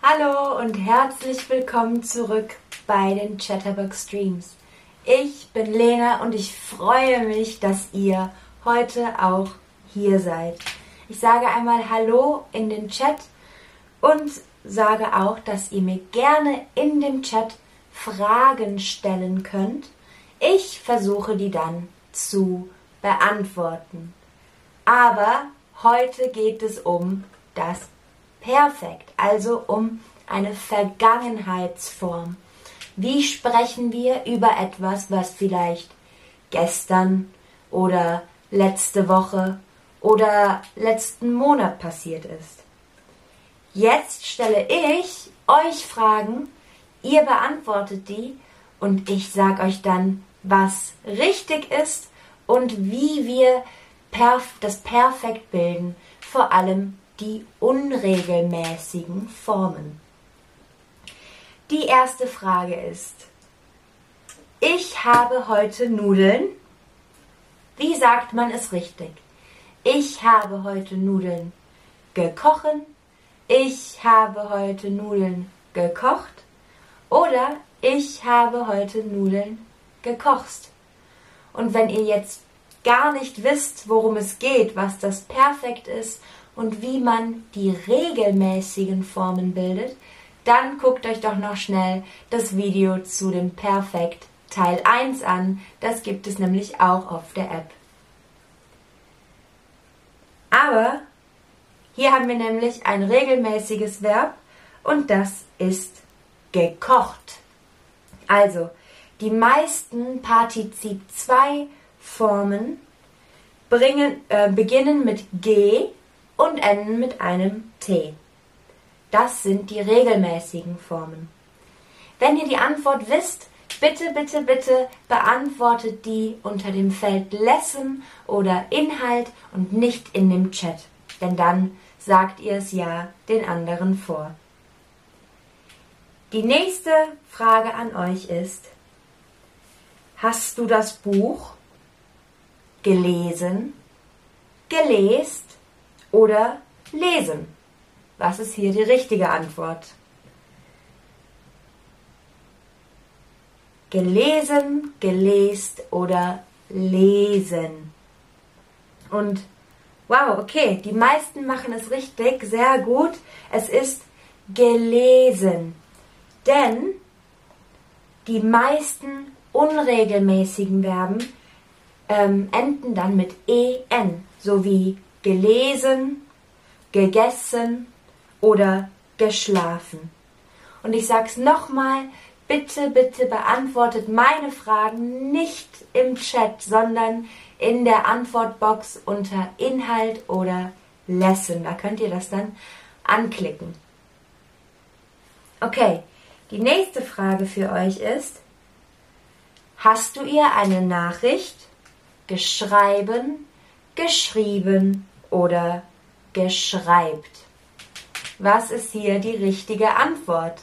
Hallo und herzlich willkommen zurück bei den Chatterbox Streams. Ich bin Lena und ich freue mich, dass ihr heute auch hier seid. Ich sage einmal Hallo in den Chat und sage auch, dass ihr mir gerne in dem Chat Fragen stellen könnt. Ich versuche die dann zu beantworten. Aber heute geht es um das Perfekt, also um eine Vergangenheitsform. Wie sprechen wir über etwas, was vielleicht gestern oder letzte Woche oder letzten Monat passiert ist? Jetzt stelle ich euch Fragen, ihr beantwortet die und ich sage euch dann, was richtig ist und wie wir perf das Perfekt bilden, vor allem die unregelmäßigen Formen. Die erste Frage ist, ich habe heute Nudeln. Wie sagt man es richtig? Ich habe heute Nudeln gekochen. Ich habe heute Nudeln gekocht. Oder ich habe heute Nudeln gekocht. Und wenn ihr jetzt gar nicht wisst, worum es geht, was das Perfekt ist und wie man die regelmäßigen Formen bildet, dann guckt euch doch noch schnell das Video zu dem Perfekt Teil 1 an. Das gibt es nämlich auch auf der App. Aber hier haben wir nämlich ein regelmäßiges Verb und das ist gekocht. Also, die meisten Partizip 2 Formen bringen, äh, beginnen mit G und enden mit einem T. Das sind die regelmäßigen Formen. Wenn ihr die Antwort wisst, bitte, bitte, bitte beantwortet die unter dem Feld Lesson oder Inhalt und nicht in dem Chat, denn dann sagt ihr es ja den anderen vor. Die nächste Frage an euch ist, hast du das Buch gelesen, gelest oder lesen? Was ist hier die richtige Antwort? Gelesen, gelest oder lesen. Und wow, okay, die meisten machen es richtig, sehr gut. Es ist gelesen. Denn die meisten unregelmäßigen Verben ähm, enden dann mit en, sowie gelesen, gegessen oder geschlafen. Und ich sag's nochmal, bitte, bitte beantwortet meine Fragen nicht im Chat, sondern in der Antwortbox unter Inhalt oder Lesson. Da könnt ihr das dann anklicken. Okay, die nächste Frage für euch ist, hast du ihr eine Nachricht geschreiben, geschrieben oder geschreibt? Was ist hier die richtige Antwort?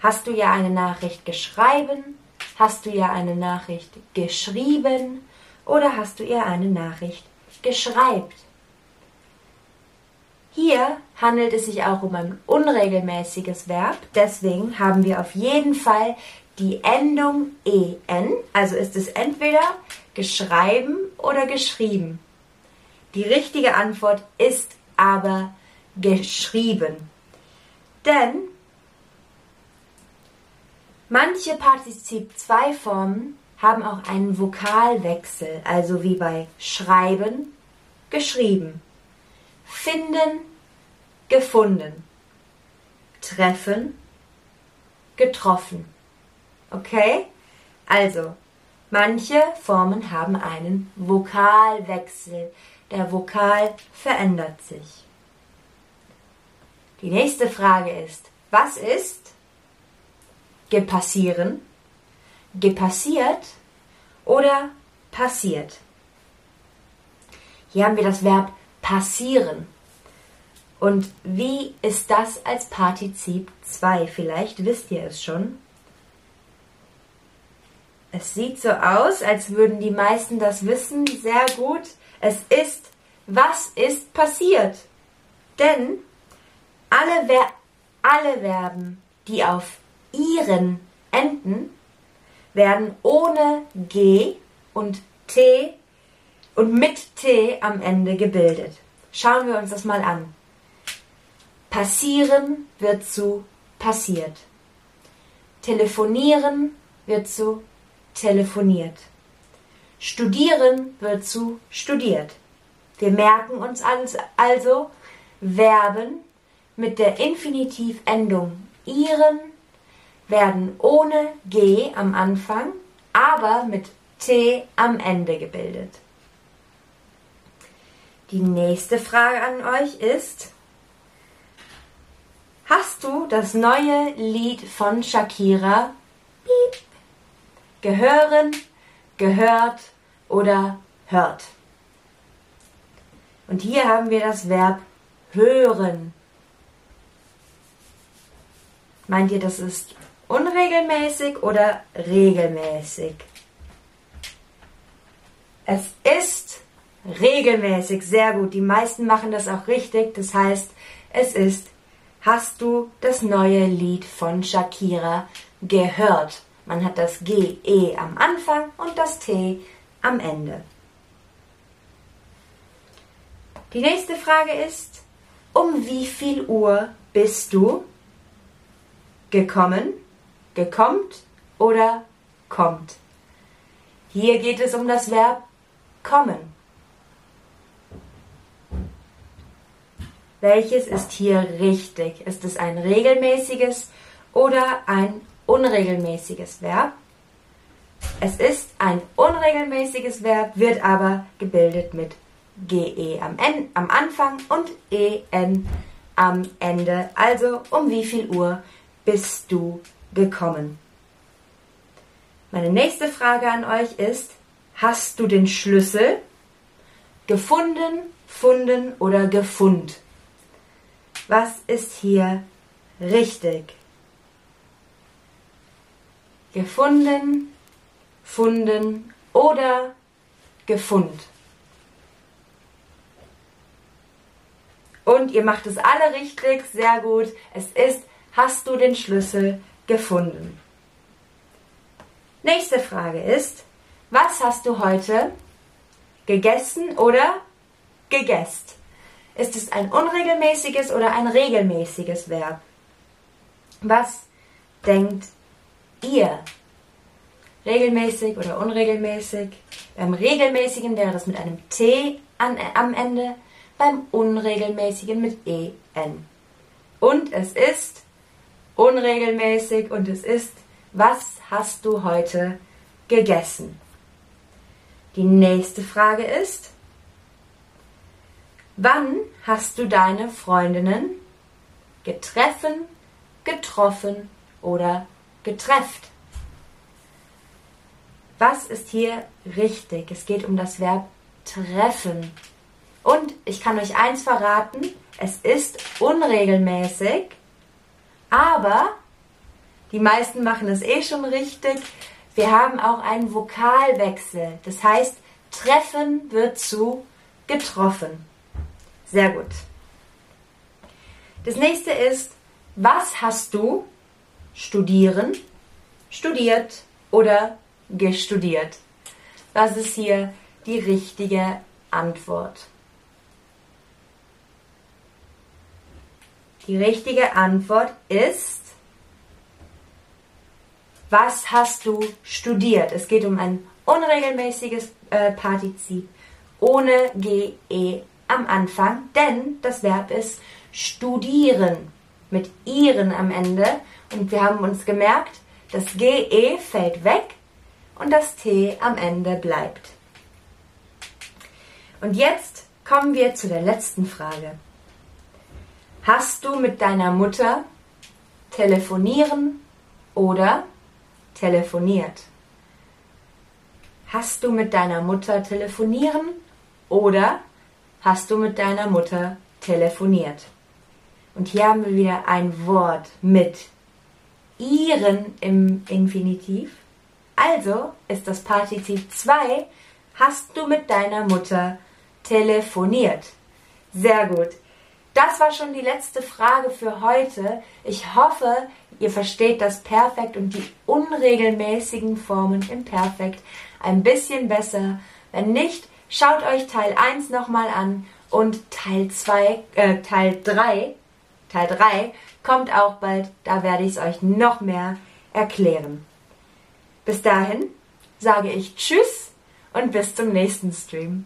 Hast du ja eine Nachricht geschrieben? Hast du ja eine Nachricht geschrieben? Oder hast du ihr eine Nachricht geschreibt? Hier handelt es sich auch um ein unregelmäßiges Verb, deswegen haben wir auf jeden Fall die Endung en, also ist es entweder geschrieben oder geschrieben. Die richtige Antwort ist aber geschrieben. Denn manche Partizip 2 Formen haben auch einen Vokalwechsel, also wie bei schreiben, geschrieben, finden, gefunden, treffen, getroffen. Okay? Also, manche Formen haben einen Vokalwechsel. Der Vokal verändert sich. Die nächste Frage ist, was ist gepassieren, gepassiert oder passiert? Hier haben wir das Verb passieren. Und wie ist das als Partizip 2? Vielleicht wisst ihr es schon. Es sieht so aus, als würden die meisten das wissen. Sehr gut. Es ist, was ist passiert? Denn alle, Ver alle Verben, die auf ihren enden, werden ohne G und T und mit T am Ende gebildet. Schauen wir uns das mal an. Passieren wird zu passiert. Telefonieren wird zu telefoniert. Studieren wird zu studiert. Wir merken uns also Verben mit der Infinitivendung ihren werden ohne G am Anfang, aber mit T am Ende gebildet. Die nächste Frage an euch ist, hast du das neue Lied von Shakira Piep, gehören, gehört oder hört? Und hier haben wir das Verb hören. Meint ihr, das ist unregelmäßig oder regelmäßig? Es ist regelmäßig, sehr gut. Die meisten machen das auch richtig. Das heißt, es ist, hast du das neue Lied von Shakira gehört? Man hat das G, E am Anfang und das T am Ende. Die nächste Frage ist, um wie viel Uhr bist du gekommen? gekommt oder kommt. Hier geht es um das Verb kommen. Welches ist hier richtig? Ist es ein regelmäßiges oder ein unregelmäßiges Verb? Es ist ein unregelmäßiges Verb, wird aber gebildet mit GE am, N, am Anfang und EN am Ende. Also um wie viel Uhr bist du gekommen. Meine nächste Frage an euch ist, hast du den Schlüssel gefunden, funden oder gefund? Was ist hier richtig? Gefunden, funden oder gefund? Und ihr macht es alle richtig, sehr gut. Es ist, hast du den Schlüssel gefunden. Nächste Frage ist, was hast du heute gegessen oder gegessen? Ist es ein unregelmäßiges oder ein regelmäßiges Verb? Was denkt ihr? Regelmäßig oder unregelmäßig? Beim regelmäßigen wäre das mit einem T an, am Ende, beim unregelmäßigen mit EN. Und es ist unregelmäßig und es ist, was hast du heute gegessen? Die nächste Frage ist, wann hast du deine Freundinnen getreffen, getroffen oder getrefft? Was ist hier richtig? Es geht um das Verb treffen. Und ich kann euch eins verraten, es ist unregelmäßig aber die meisten machen es eh schon richtig. Wir haben auch einen Vokalwechsel. Das heißt, treffen wird zu getroffen. Sehr gut. Das nächste ist, was hast du studieren, studiert oder gestudiert? Das ist hier die richtige Antwort. Die richtige Antwort ist, was hast du studiert? Es geht um ein unregelmäßiges äh, Partizip ohne GE am Anfang, denn das Verb ist studieren mit ihren am Ende und wir haben uns gemerkt, das GE fällt weg und das T am Ende bleibt. Und jetzt kommen wir zu der letzten Frage. Hast du mit deiner Mutter telefonieren oder telefoniert? Hast du mit deiner Mutter telefonieren oder hast du mit deiner Mutter telefoniert? Und hier haben wir wieder ein Wort mit ihren im Infinitiv. Also ist das Partizip 2, hast du mit deiner Mutter telefoniert. Sehr gut. Das war schon die letzte Frage für heute. Ich hoffe, ihr versteht das Perfekt und die unregelmäßigen Formen im Perfekt ein bisschen besser. Wenn nicht, schaut euch Teil 1 nochmal an und Teil 2, äh, Teil 3, Teil 3 kommt auch bald. Da werde ich es euch noch mehr erklären. Bis dahin sage ich Tschüss und bis zum nächsten Stream.